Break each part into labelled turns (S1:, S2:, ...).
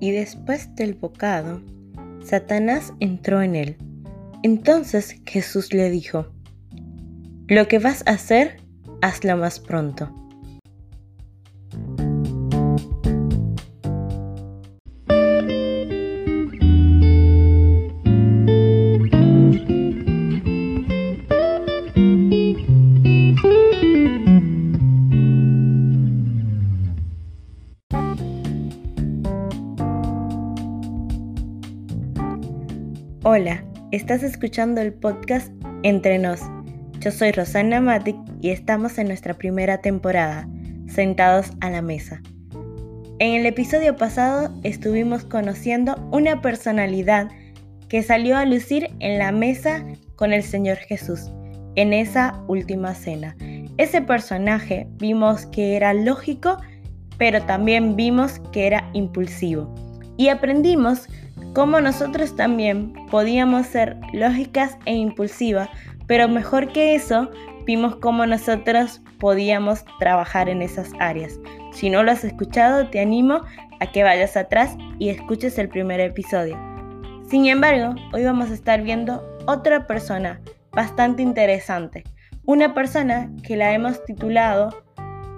S1: Y después del bocado, Satanás entró en él. Entonces Jesús le dijo, Lo que vas a hacer, hazlo más pronto. Estás escuchando el podcast Entre Nos. Yo soy Rosana Matic y estamos en nuestra primera temporada, sentados a la mesa. En el episodio pasado estuvimos conociendo una personalidad que salió a lucir en la mesa con el Señor Jesús, en esa última cena. Ese personaje vimos que era lógico, pero también vimos que era impulsivo. Y aprendimos cómo nosotros también podíamos ser lógicas e impulsivas, pero mejor que eso, vimos cómo nosotros podíamos trabajar en esas áreas. Si no lo has escuchado, te animo a que vayas atrás y escuches el primer episodio. Sin embargo, hoy vamos a estar viendo otra persona bastante interesante. Una persona que la hemos titulado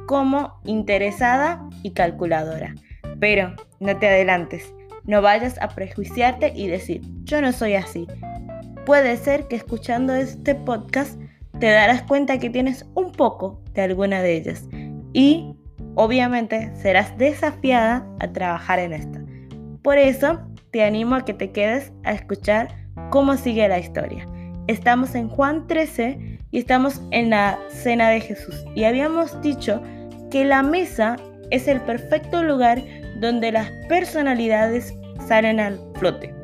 S1: como interesada y calculadora. Pero no te adelantes, no vayas a prejuiciarte y decir, yo no soy así. Puede ser que escuchando este podcast te darás cuenta que tienes un poco de alguna de ellas y obviamente serás desafiada a trabajar en esta. Por eso te animo a que te quedes a escuchar cómo sigue la historia. Estamos en Juan 13 y estamos en la cena de Jesús y habíamos dicho que la mesa es el perfecto lugar donde las personalidades salen al flote.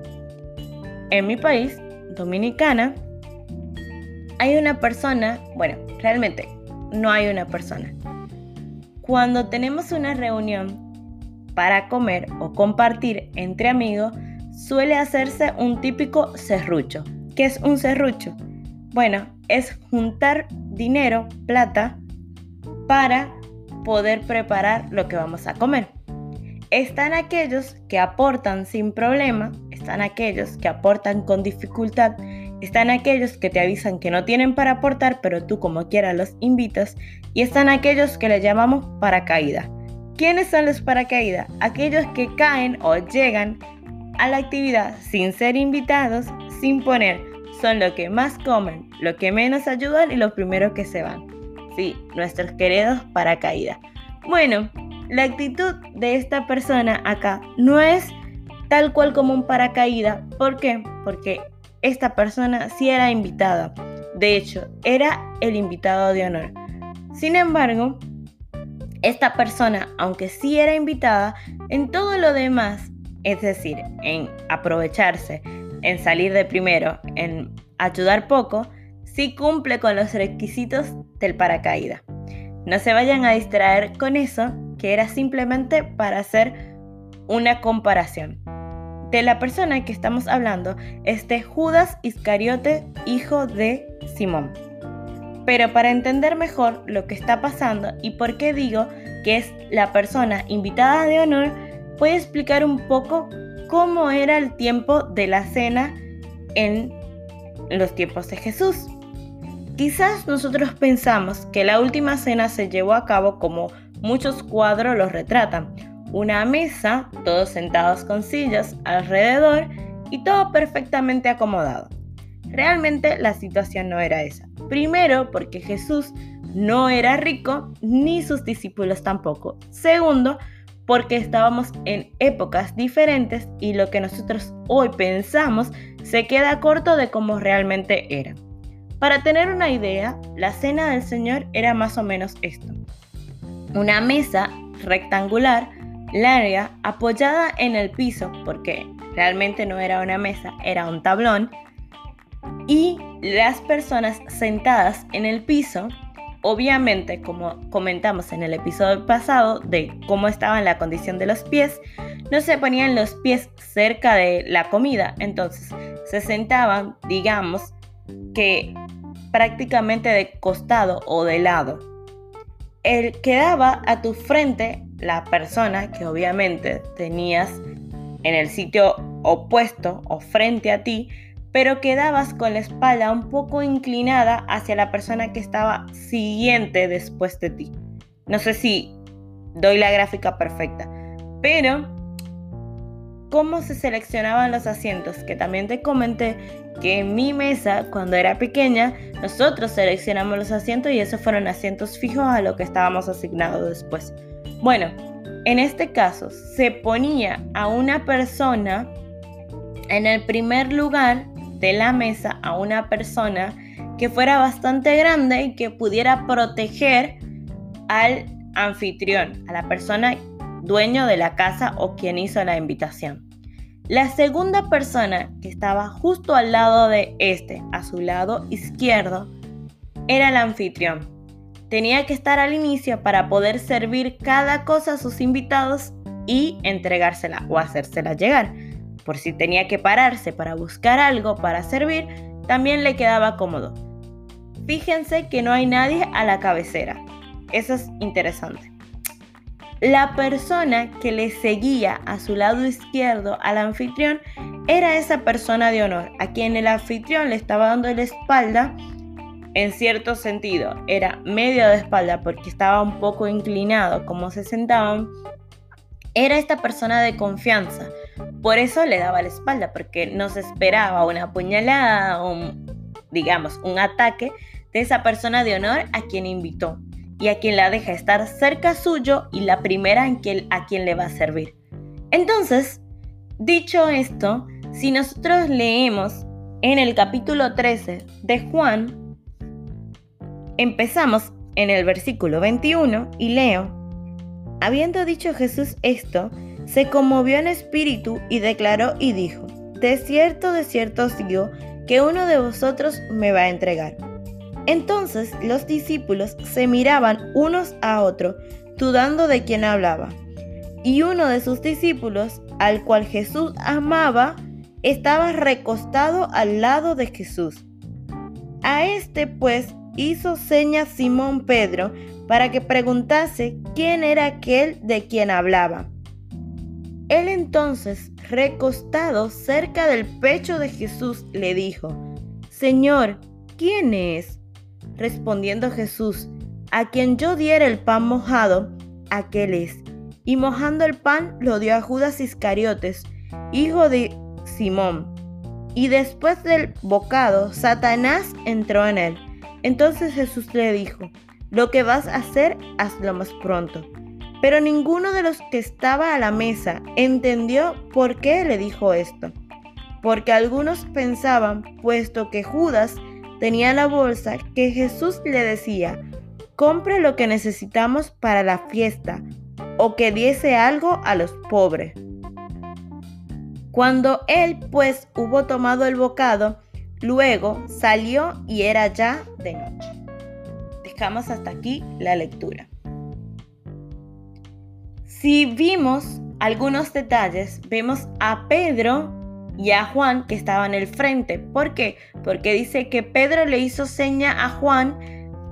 S1: En mi país, Dominicana, hay una persona, bueno, realmente no hay una persona. Cuando tenemos una reunión para comer o compartir entre amigos, suele hacerse un típico serrucho. ¿Qué es un serrucho? Bueno, es juntar dinero, plata, para poder preparar lo que vamos a comer. Están aquellos que aportan sin problema, están aquellos que aportan con dificultad, están aquellos que te avisan que no tienen para aportar, pero tú como quiera los invitas, y están aquellos que le llamamos paracaídas. ¿Quiénes son los paracaídas? Aquellos que caen o llegan a la actividad sin ser invitados, sin poner, son lo que más comen, lo que menos ayudan y los primeros que se van. Sí, nuestros queridos paracaídas. Bueno, la actitud de esta persona acá no es tal cual como un paracaídas. ¿Por qué? Porque esta persona sí era invitada. De hecho, era el invitado de honor. Sin embargo, esta persona, aunque sí era invitada, en todo lo demás, es decir, en aprovecharse, en salir de primero, en ayudar poco, sí cumple con los requisitos del paracaídas. No se vayan a distraer con eso, que era simplemente para hacer una comparación. De la persona que estamos hablando es de Judas Iscariote, hijo de Simón. Pero para entender mejor lo que está pasando y por qué digo que es la persona invitada de honor, voy a explicar un poco cómo era el tiempo de la cena en los tiempos de Jesús. Quizás nosotros pensamos que la última cena se llevó a cabo como muchos cuadros lo retratan. Una mesa, todos sentados con sillas alrededor y todo perfectamente acomodado. Realmente la situación no era esa. Primero, porque Jesús no era rico, ni sus discípulos tampoco. Segundo, porque estábamos en épocas diferentes y lo que nosotros hoy pensamos se queda corto de cómo realmente era. Para tener una idea, la cena del Señor era más o menos esto. Una mesa rectangular, larga, apoyada en el piso, porque realmente no era una mesa, era un tablón, y las personas sentadas en el piso, obviamente como comentamos en el episodio pasado de cómo estaba la condición de los pies, no se ponían los pies cerca de la comida, entonces se sentaban, digamos, que prácticamente de costado o de lado. El quedaba a tu frente la persona que obviamente tenías en el sitio opuesto o frente a ti, pero quedabas con la espalda un poco inclinada hacia la persona que estaba siguiente después de ti. No sé si doy la gráfica perfecta, pero cómo se seleccionaban los asientos, que también te comenté que en mi mesa, cuando era pequeña, nosotros seleccionamos los asientos y esos fueron asientos fijos a lo que estábamos asignados después. Bueno, en este caso se ponía a una persona en el primer lugar de la mesa, a una persona que fuera bastante grande y que pudiera proteger al anfitrión, a la persona dueño de la casa o quien hizo la invitación. La segunda persona que estaba justo al lado de este, a su lado izquierdo, era el anfitrión. Tenía que estar al inicio para poder servir cada cosa a sus invitados y entregársela o hacérsela llegar. Por si tenía que pararse para buscar algo para servir, también le quedaba cómodo. Fíjense que no hay nadie a la cabecera. Eso es interesante. La persona que le seguía a su lado izquierdo al anfitrión era esa persona de honor, a quien el anfitrión le estaba dando la espalda en cierto sentido. Era medio de espalda porque estaba un poco inclinado como se sentaban. Era esta persona de confianza. Por eso le daba la espalda, porque no se esperaba una puñalada o, digamos, un ataque de esa persona de honor a quien invitó y a quien la deja estar cerca suyo y la primera en quien, a quien le va a servir. Entonces, dicho esto, si nosotros leemos en el capítulo 13 de Juan, empezamos en el versículo 21 y leo, habiendo dicho Jesús esto, se conmovió en espíritu y declaró y dijo, de cierto, de cierto os digo, que uno de vosotros me va a entregar. Entonces los discípulos se miraban unos a otros, dudando de quién hablaba. Y uno de sus discípulos, al cual Jesús amaba, estaba recostado al lado de Jesús. A este pues hizo señas Simón Pedro para que preguntase quién era aquel de quien hablaba. Él entonces, recostado cerca del pecho de Jesús, le dijo, Señor, ¿quién es? Respondiendo Jesús, a quien yo diera el pan mojado, aquel es. Y mojando el pan lo dio a Judas Iscariotes, hijo de Simón. Y después del bocado, Satanás entró en él. Entonces Jesús le dijo, lo que vas a hacer, hazlo más pronto. Pero ninguno de los que estaba a la mesa entendió por qué le dijo esto. Porque algunos pensaban, puesto que Judas tenía la bolsa que Jesús le decía, compre lo que necesitamos para la fiesta o que diese algo a los pobres. Cuando él pues hubo tomado el bocado, luego salió y era ya de noche. Dejamos hasta aquí la lectura. Si vimos algunos detalles, vemos a Pedro y a Juan que estaba en el frente. ¿Por qué? Porque dice que Pedro le hizo seña a Juan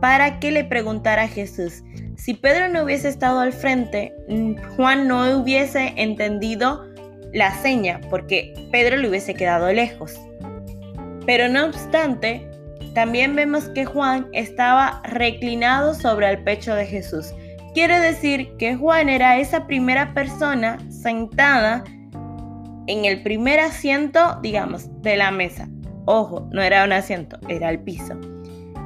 S1: para que le preguntara a Jesús. Si Pedro no hubiese estado al frente, mm, Juan no hubiese entendido la seña porque Pedro le hubiese quedado lejos. Pero no obstante, también vemos que Juan estaba reclinado sobre el pecho de Jesús. Quiere decir que Juan era esa primera persona sentada en el primer asiento, digamos, de la mesa. Ojo, no era un asiento, era el piso.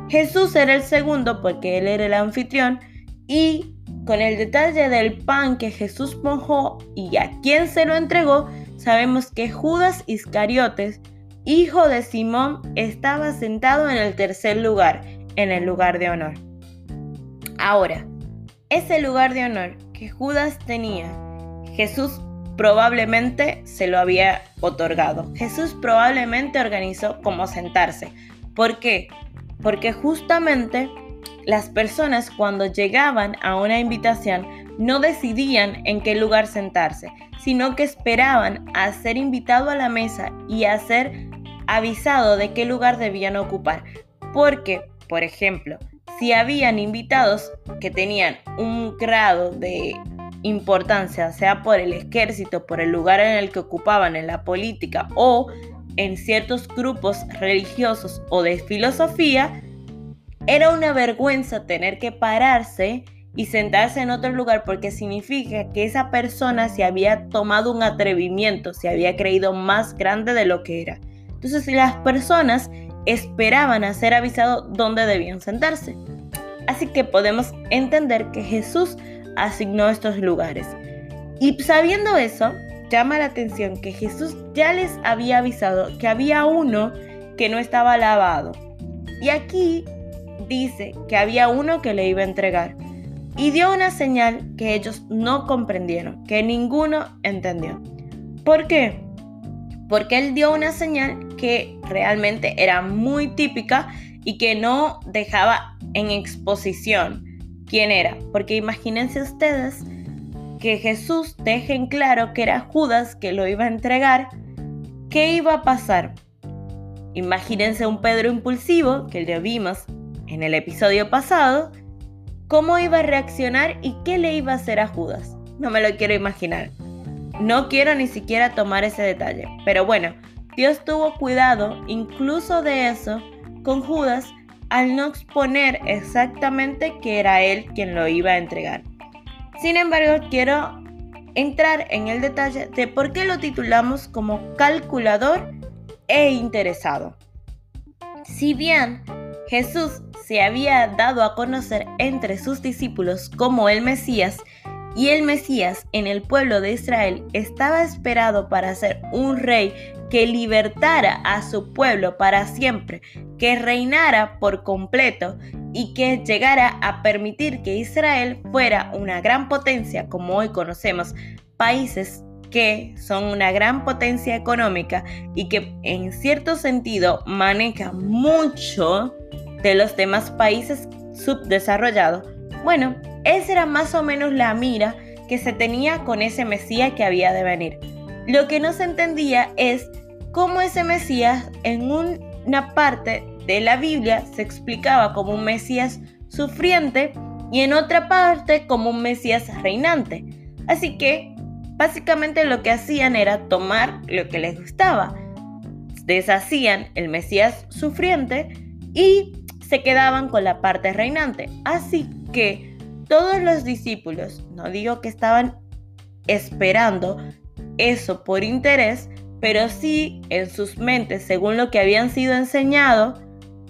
S1: Jesús era el segundo porque él era el anfitrión y con el detalle del pan que Jesús mojó y a quien se lo entregó, sabemos que Judas Iscariotes, hijo de Simón, estaba sentado en el tercer lugar, en el lugar de honor. Ahora, ese lugar de honor que Judas tenía, Jesús probablemente se lo había otorgado. Jesús probablemente organizó cómo sentarse. ¿Por qué? Porque justamente las personas cuando llegaban a una invitación no decidían en qué lugar sentarse, sino que esperaban a ser invitado a la mesa y a ser avisado de qué lugar debían ocupar. Porque, por ejemplo, si habían invitados que tenían un grado de importancia, sea por el ejército, por el lugar en el que ocupaban en la política o en ciertos grupos religiosos o de filosofía, era una vergüenza tener que pararse y sentarse en otro lugar porque significa que esa persona se había tomado un atrevimiento, se había creído más grande de lo que era. Entonces las personas esperaban a ser avisados dónde debían sentarse. Así que podemos entender que Jesús asignó estos lugares. Y sabiendo eso, llama la atención que Jesús ya les había avisado que había uno que no estaba lavado. Y aquí dice que había uno que le iba a entregar. Y dio una señal que ellos no comprendieron, que ninguno entendió. ¿Por qué? Porque él dio una señal que realmente era muy típica y que no dejaba en exposición quién era. Porque imagínense ustedes que Jesús deje en claro que era Judas que lo iba a entregar. ¿Qué iba a pasar? Imagínense un Pedro impulsivo, que le vimos en el episodio pasado, cómo iba a reaccionar y qué le iba a hacer a Judas. No me lo quiero imaginar. No quiero ni siquiera tomar ese detalle. Pero bueno, Dios tuvo cuidado incluso de eso con Judas al no exponer exactamente que era él quien lo iba a entregar. Sin embargo, quiero entrar en el detalle de por qué lo titulamos como calculador e interesado. Si bien Jesús se había dado a conocer entre sus discípulos como el Mesías, y el Mesías en el pueblo de Israel estaba esperado para ser un rey que libertara a su pueblo para siempre, que reinara por completo y que llegara a permitir que Israel fuera una gran potencia como hoy conocemos, países que son una gran potencia económica y que en cierto sentido maneja mucho de los demás países subdesarrollados. Bueno, esa era más o menos la mira que se tenía con ese Mesías que había de venir. Lo que no se entendía es cómo ese Mesías en una parte de la Biblia se explicaba como un Mesías sufriente y en otra parte como un Mesías reinante. Así que básicamente lo que hacían era tomar lo que les gustaba. Deshacían el Mesías sufriente y se quedaban con la parte reinante. Así que todos los discípulos, no digo que estaban esperando eso por interés, pero sí en sus mentes, según lo que habían sido enseñados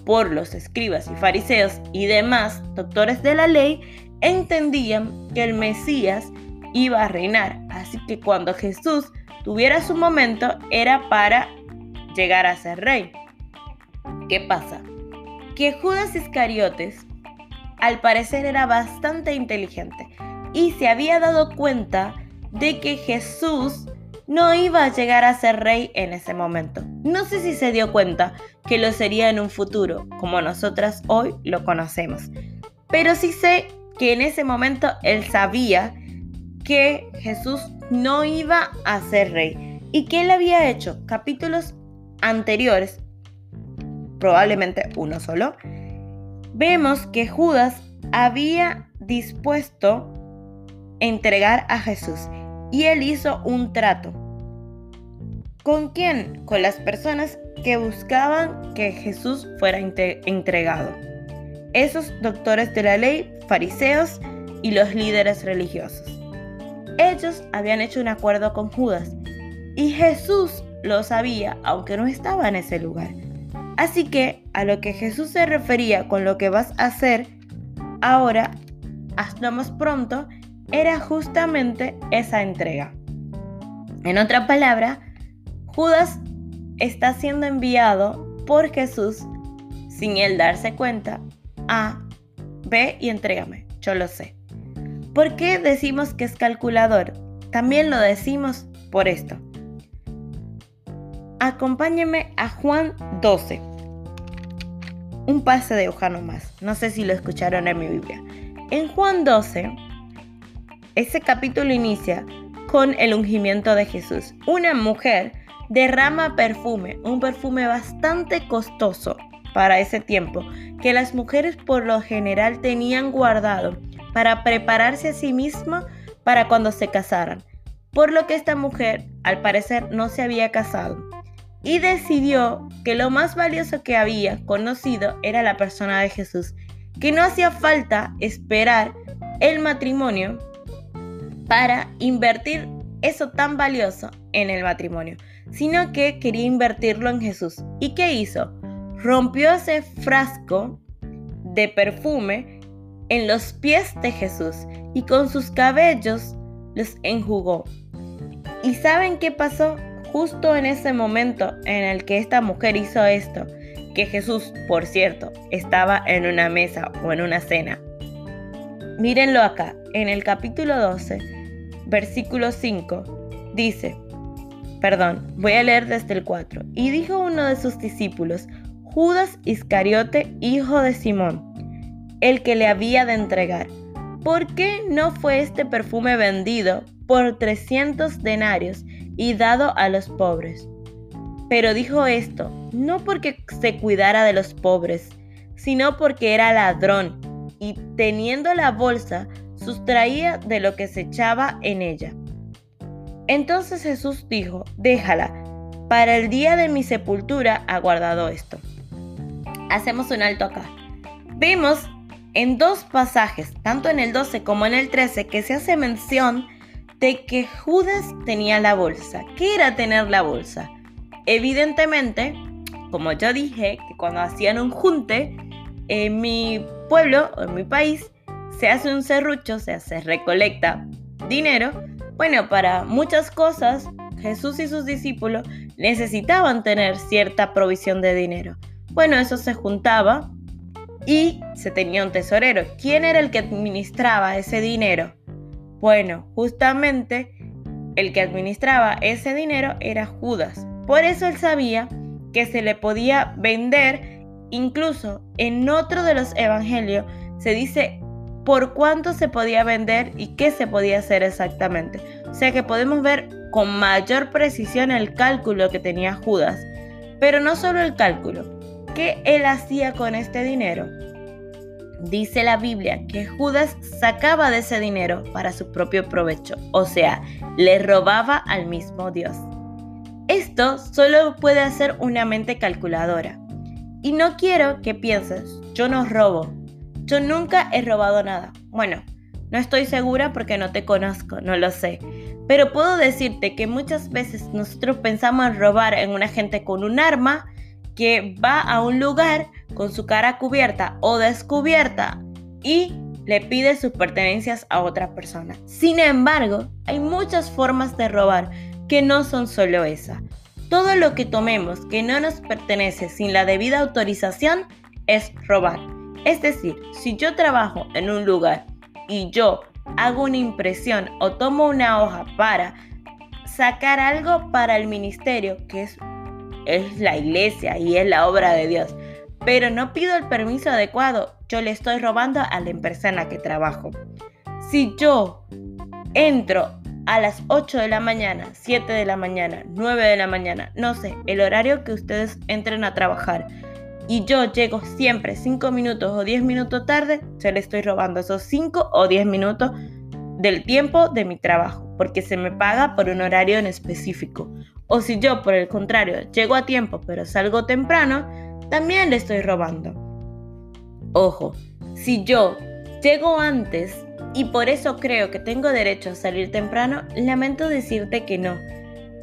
S1: por los escribas y fariseos y demás doctores de la ley, entendían que el Mesías iba a reinar. Así que cuando Jesús tuviera su momento era para llegar a ser rey. ¿Qué pasa? Que Judas Iscariotes al parecer era bastante inteligente y se había dado cuenta de que Jesús no iba a llegar a ser rey en ese momento. No sé si se dio cuenta que lo sería en un futuro, como nosotras hoy lo conocemos. Pero sí sé que en ese momento él sabía que Jesús no iba a ser rey y que él había hecho capítulos anteriores, probablemente uno solo, vemos que Judas había dispuesto entregar a Jesús y él hizo un trato. ¿Con quién? Con las personas que buscaban que Jesús fuera entregado. Esos doctores de la ley, fariseos y los líderes religiosos. Ellos habían hecho un acuerdo con Judas y Jesús lo sabía aunque no estaba en ese lugar. Así que a lo que Jesús se refería con lo que vas a hacer ahora, hasta más pronto, era justamente esa entrega. En otra palabra, Judas está siendo enviado por Jesús sin él darse cuenta a ve y entrégame, yo lo sé. ¿Por qué decimos que es calculador? También lo decimos por esto. Acompáñeme a Juan 12 un pase de hoja más. No sé si lo escucharon en mi Biblia. En Juan 12, ese capítulo inicia con el ungimiento de Jesús. Una mujer derrama perfume, un perfume bastante costoso para ese tiempo, que las mujeres por lo general tenían guardado para prepararse a sí mismas para cuando se casaran, por lo que esta mujer al parecer no se había casado y decidió que lo más valioso que había conocido era la persona de Jesús, que no hacía falta esperar el matrimonio para invertir eso tan valioso en el matrimonio, sino que quería invertirlo en Jesús. ¿Y qué hizo? Rompió ese frasco de perfume en los pies de Jesús y con sus cabellos los enjugó. ¿Y saben qué pasó? Justo en ese momento en el que esta mujer hizo esto, que Jesús, por cierto, estaba en una mesa o en una cena. Mírenlo acá, en el capítulo 12, versículo 5, dice, perdón, voy a leer desde el 4, y dijo uno de sus discípulos, Judas Iscariote, hijo de Simón, el que le había de entregar, ¿por qué no fue este perfume vendido por 300 denarios y dado a los pobres? Pero dijo esto no porque se cuidara de los pobres, sino porque era ladrón y teniendo la bolsa sustraía de lo que se echaba en ella. Entonces Jesús dijo, déjala, para el día de mi sepultura ha guardado esto. Hacemos un alto acá. Vemos en dos pasajes, tanto en el 12 como en el 13, que se hace mención de que Judas tenía la bolsa. ¿Qué era tener la bolsa? Evidentemente, como yo dije, que cuando hacían un junte, en mi pueblo o en mi país se hace un serrucho, o sea, se recolecta dinero. Bueno, para muchas cosas, Jesús y sus discípulos necesitaban tener cierta provisión de dinero. Bueno, eso se juntaba y se tenía un tesorero. ¿Quién era el que administraba ese dinero? Bueno, justamente el que administraba ese dinero era Judas. Por eso él sabía que se le podía vender, incluso en otro de los evangelios se dice por cuánto se podía vender y qué se podía hacer exactamente. O sea que podemos ver con mayor precisión el cálculo que tenía Judas. Pero no solo el cálculo, ¿qué él hacía con este dinero? Dice la Biblia que Judas sacaba de ese dinero para su propio provecho, o sea, le robaba al mismo Dios. Esto solo puede hacer una mente calculadora. Y no quiero que pienses, yo no robo. Yo nunca he robado nada. Bueno, no estoy segura porque no te conozco, no lo sé. Pero puedo decirte que muchas veces nosotros pensamos en robar en una gente con un arma que va a un lugar con su cara cubierta o descubierta y le pide sus pertenencias a otra persona. Sin embargo, hay muchas formas de robar que no son solo esa. Todo lo que tomemos que no nos pertenece sin la debida autorización es robar. Es decir, si yo trabajo en un lugar y yo hago una impresión o tomo una hoja para sacar algo para el ministerio, que es, es la iglesia y es la obra de Dios, pero no pido el permiso adecuado, yo le estoy robando a la empresa en la que trabajo. Si yo entro a las 8 de la mañana, 7 de la mañana, 9 de la mañana, no sé, el horario que ustedes entren a trabajar y yo llego siempre 5 minutos o 10 minutos tarde, se le estoy robando esos 5 o 10 minutos del tiempo de mi trabajo, porque se me paga por un horario en específico. O si yo, por el contrario, llego a tiempo pero salgo temprano, también le estoy robando. Ojo, si yo llego antes y por eso creo que tengo derecho a salir temprano, lamento decirte que no.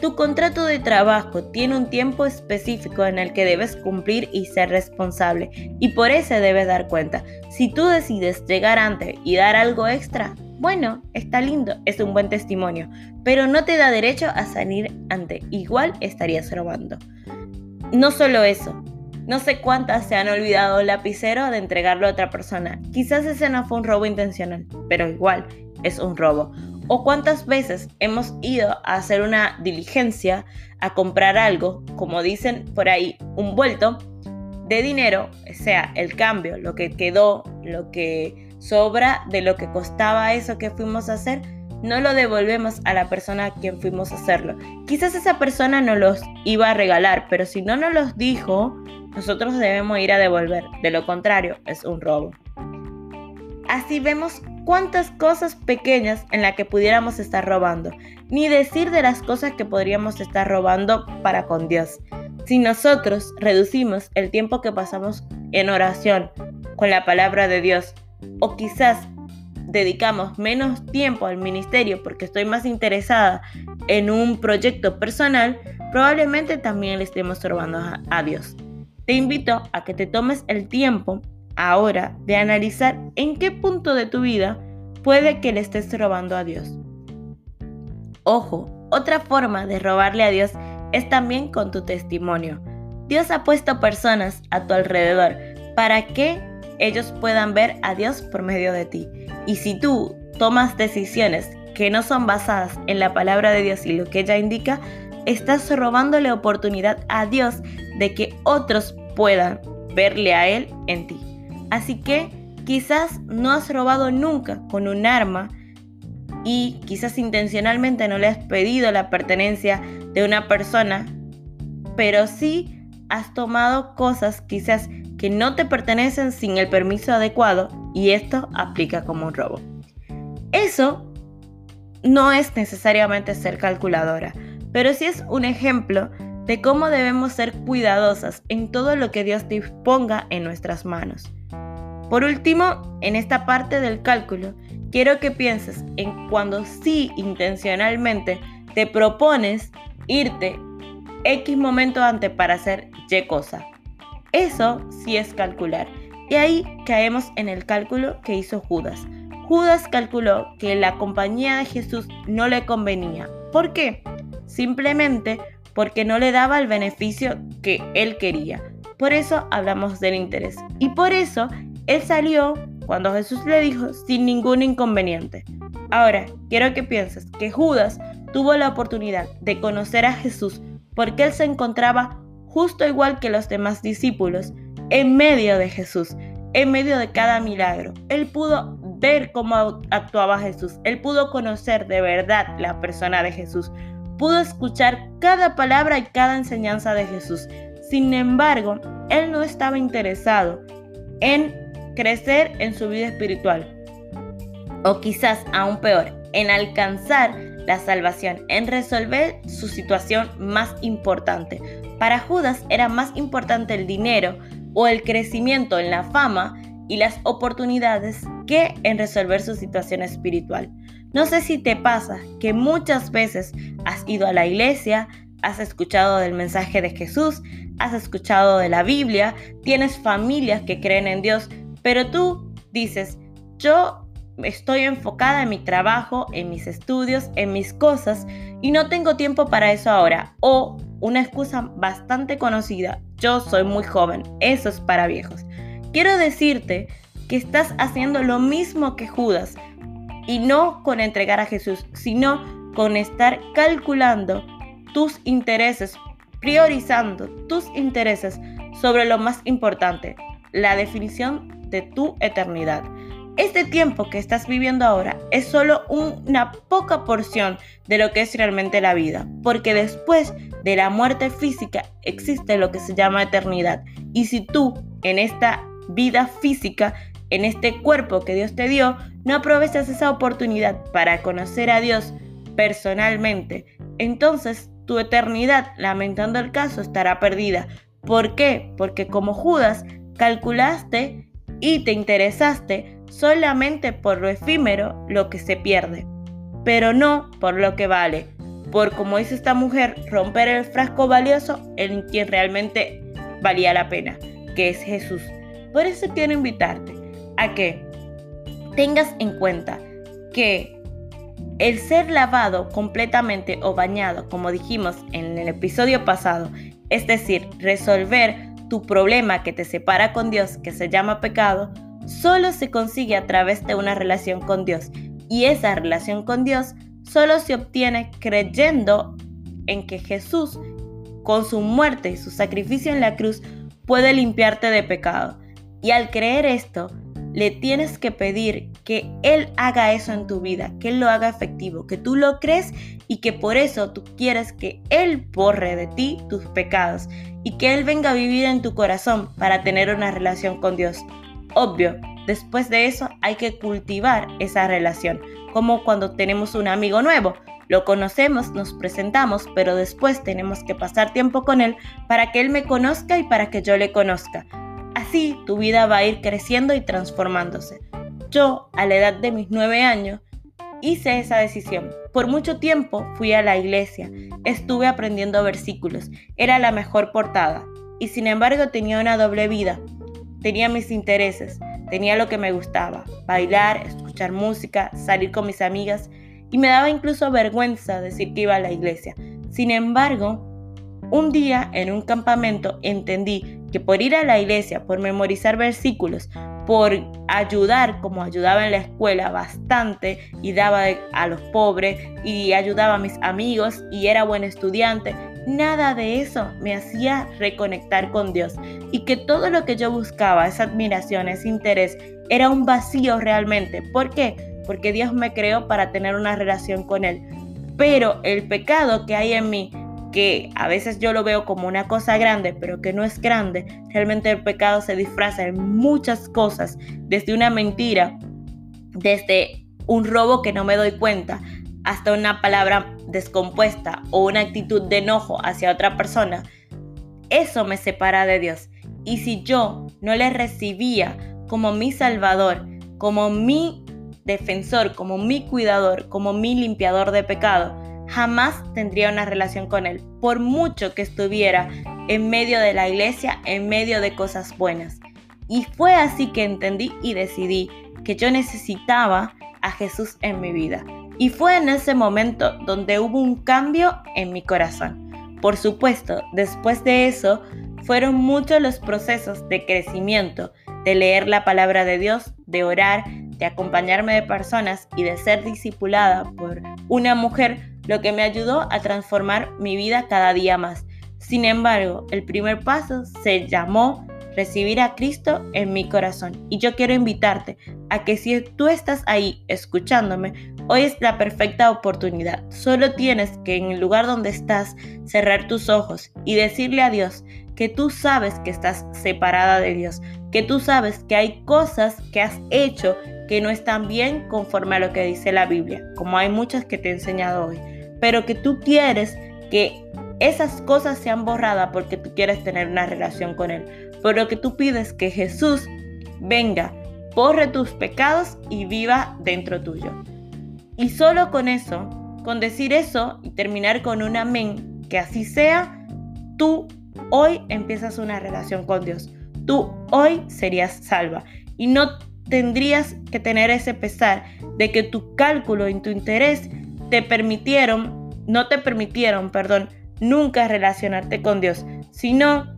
S1: Tu contrato de trabajo tiene un tiempo específico en el que debes cumplir y ser responsable, y por eso debes dar cuenta. Si tú decides llegar antes y dar algo extra, bueno, está lindo, es un buen testimonio, pero no te da derecho a salir antes, igual estarías robando. No solo eso, no sé cuántas se han olvidado el lapicero de entregarlo a otra persona. Quizás ese no fue un robo intencional, pero igual es un robo. O cuántas veces hemos ido a hacer una diligencia, a comprar algo, como dicen por ahí, un vuelto de dinero, sea, el cambio, lo que quedó, lo que sobra de lo que costaba eso que fuimos a hacer, no lo devolvemos a la persona a quien fuimos a hacerlo. Quizás esa persona no los iba a regalar, pero si no nos los dijo, nosotros debemos ir a devolver. De lo contrario, es un robo. Así vemos cuántas cosas pequeñas en las que pudiéramos estar robando, ni decir de las cosas que podríamos estar robando para con Dios. Si nosotros reducimos el tiempo que pasamos en oración con la palabra de Dios, o quizás dedicamos menos tiempo al ministerio porque estoy más interesada en un proyecto personal, probablemente también le estemos robando a, Dios. Te invito a que te tomes el tiempo ahora de analizar en qué punto de tu vida puede que le estés robando a Dios. Ojo, otra forma de robarle a Dios es también con tu testimonio. Dios ha puesto personas a tu alrededor para que ellos puedan ver a Dios por medio de ti. Y si tú tomas decisiones que no son basadas en la palabra de Dios y lo que ella indica, estás robándole oportunidad a Dios de que otros puedan verle a Él en ti. Así que quizás no has robado nunca con un arma y quizás intencionalmente no le has pedido la pertenencia de una persona, pero sí has tomado cosas quizás que no te pertenecen sin el permiso adecuado y esto aplica como un robo. Eso no es necesariamente ser calculadora, pero sí es un ejemplo de cómo debemos ser cuidadosas en todo lo que Dios disponga en nuestras manos. Por último, en esta parte del cálculo, quiero que pienses en cuando sí intencionalmente te propones irte X momento antes para hacer Y cosa. Eso sí es calcular. Y ahí caemos en el cálculo que hizo Judas. Judas calculó que la compañía de Jesús no le convenía. ¿Por qué? Simplemente porque no le daba el beneficio que él quería. Por eso hablamos del interés. Y por eso él salió cuando Jesús le dijo sin ningún inconveniente. Ahora, quiero que pienses que Judas tuvo la oportunidad de conocer a Jesús porque él se encontraba justo igual que los demás discípulos en medio de Jesús, en medio de cada milagro. Él pudo ver cómo actuaba Jesús, él pudo conocer de verdad la persona de Jesús, pudo escuchar cada palabra y cada enseñanza de Jesús. Sin embargo, él no estaba interesado en crecer en su vida espiritual. O quizás aún peor, en alcanzar la salvación, en resolver su situación más importante. Para Judas era más importante el dinero o el crecimiento en la fama y las oportunidades que en resolver su situación espiritual. No sé si te pasa que muchas veces has ido a la iglesia, has escuchado del mensaje de Jesús, has escuchado de la Biblia, tienes familias que creen en Dios, pero tú dices, yo estoy enfocada en mi trabajo, en mis estudios, en mis cosas y no tengo tiempo para eso ahora. O una excusa bastante conocida, yo soy muy joven, eso es para viejos. Quiero decirte que estás haciendo lo mismo que Judas y no con entregar a Jesús, sino con estar calculando tus intereses, priorizando tus intereses sobre lo más importante, la definición de tu eternidad. Este tiempo que estás viviendo ahora es solo una poca porción de lo que es realmente la vida, porque después de la muerte física existe lo que se llama eternidad. Y si tú en esta vida física, en este cuerpo que Dios te dio, no aprovechas esa oportunidad para conocer a Dios personalmente, entonces tu eternidad, lamentando el caso, estará perdida. ¿Por qué? Porque como Judas calculaste y te interesaste solamente por lo efímero, lo que se pierde, pero no por lo que vale, por como dice esta mujer, romper el frasco valioso en quien realmente valía la pena, que es Jesús. Por eso quiero invitarte a que tengas en cuenta que el ser lavado completamente o bañado, como dijimos en el episodio pasado, es decir, resolver tu problema que te separa con Dios, que se llama pecado, solo se consigue a través de una relación con Dios. Y esa relación con Dios solo se obtiene creyendo en que Jesús, con su muerte y su sacrificio en la cruz, puede limpiarte de pecado. Y al creer esto, le tienes que pedir que Él haga eso en tu vida, que Él lo haga efectivo, que tú lo crees y que por eso tú quieres que Él borre de ti tus pecados y que Él venga a vivir en tu corazón para tener una relación con Dios. Obvio, después de eso hay que cultivar esa relación, como cuando tenemos un amigo nuevo. Lo conocemos, nos presentamos, pero después tenemos que pasar tiempo con él para que él me conozca y para que yo le conozca. Así tu vida va a ir creciendo y transformándose. Yo, a la edad de mis nueve años, hice esa decisión. Por mucho tiempo fui a la iglesia, estuve aprendiendo versículos, era la mejor portada, y sin embargo tenía una doble vida. Tenía mis intereses, tenía lo que me gustaba, bailar, escuchar música, salir con mis amigas y me daba incluso vergüenza decir que iba a la iglesia. Sin embargo, un día en un campamento entendí que por ir a la iglesia, por memorizar versículos, por ayudar como ayudaba en la escuela bastante y daba a los pobres y ayudaba a mis amigos y era buen estudiante, nada de eso me hacía reconectar con Dios y que todo lo que yo buscaba, esa admiración, ese interés, era un vacío realmente. ¿Por qué? porque Dios me creó para tener una relación con Él. Pero el pecado que hay en mí, que a veces yo lo veo como una cosa grande, pero que no es grande, realmente el pecado se disfraza en muchas cosas, desde una mentira, desde un robo que no me doy cuenta, hasta una palabra descompuesta o una actitud de enojo hacia otra persona. Eso me separa de Dios. Y si yo no le recibía como mi Salvador, como mi defensor, como mi cuidador, como mi limpiador de pecado, jamás tendría una relación con Él, por mucho que estuviera en medio de la iglesia, en medio de cosas buenas. Y fue así que entendí y decidí que yo necesitaba a Jesús en mi vida. Y fue en ese momento donde hubo un cambio en mi corazón. Por supuesto, después de eso, fueron muchos los procesos de crecimiento, de leer la palabra de Dios, de orar, de acompañarme de personas y de ser discipulada por una mujer, lo que me ayudó a transformar mi vida cada día más. Sin embargo, el primer paso se llamó recibir a Cristo en mi corazón. Y yo quiero invitarte a que si tú estás ahí escuchándome, hoy es la perfecta oportunidad. Solo tienes que en el lugar donde estás cerrar tus ojos y decirle a Dios que tú sabes que estás separada de Dios, que tú sabes que hay cosas que has hecho que no están bien conforme a lo que dice la Biblia, como hay muchas que te he enseñado hoy, pero que tú quieres que esas cosas sean borradas porque tú quieres tener una relación con Él, pero que tú pides que Jesús venga, borre tus pecados y viva dentro tuyo. Y solo con eso, con decir eso y terminar con un amén, que así sea, tú hoy empiezas una relación con Dios. Tú hoy serías salva. Y no tendrías que tener ese pesar de que tu cálculo y tu interés te permitieron, no te permitieron, perdón, nunca relacionarte con Dios, sino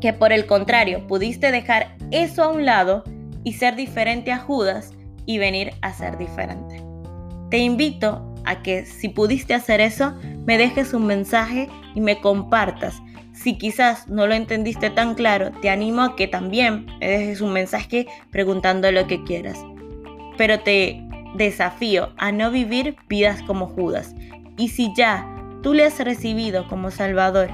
S1: que por el contrario pudiste dejar eso a un lado y ser diferente a Judas y venir a ser diferente. Te invito a que si pudiste hacer eso, me dejes un mensaje y me compartas si quizás no lo entendiste tan claro, te animo a que también me dejes un mensaje preguntando lo que quieras. Pero te desafío a no vivir vidas como Judas. Y si ya tú le has recibido como Salvador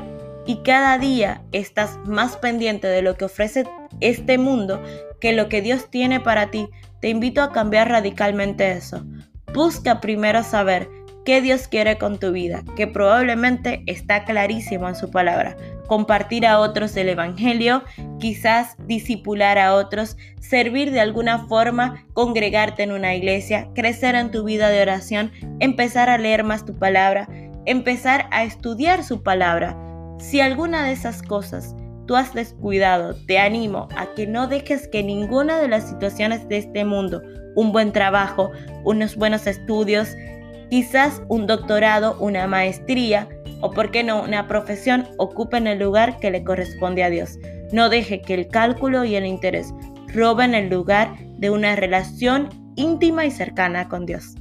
S1: y cada día estás más pendiente de lo que ofrece este mundo que lo que Dios tiene para ti, te invito a cambiar radicalmente eso. Busca primero saber qué Dios quiere con tu vida, que probablemente está clarísimo en su palabra. Compartir a otros el Evangelio, quizás disipular a otros, servir de alguna forma, congregarte en una iglesia, crecer en tu vida de oración, empezar a leer más tu palabra, empezar a estudiar su palabra. Si alguna de esas cosas tú has descuidado, te animo a que no dejes que ninguna de las situaciones de este mundo, un buen trabajo, unos buenos estudios, Quizás un doctorado, una maestría o, por qué no, una profesión ocupen el lugar que le corresponde a Dios. No deje que el cálculo y el interés roben el lugar de una relación íntima y cercana con Dios.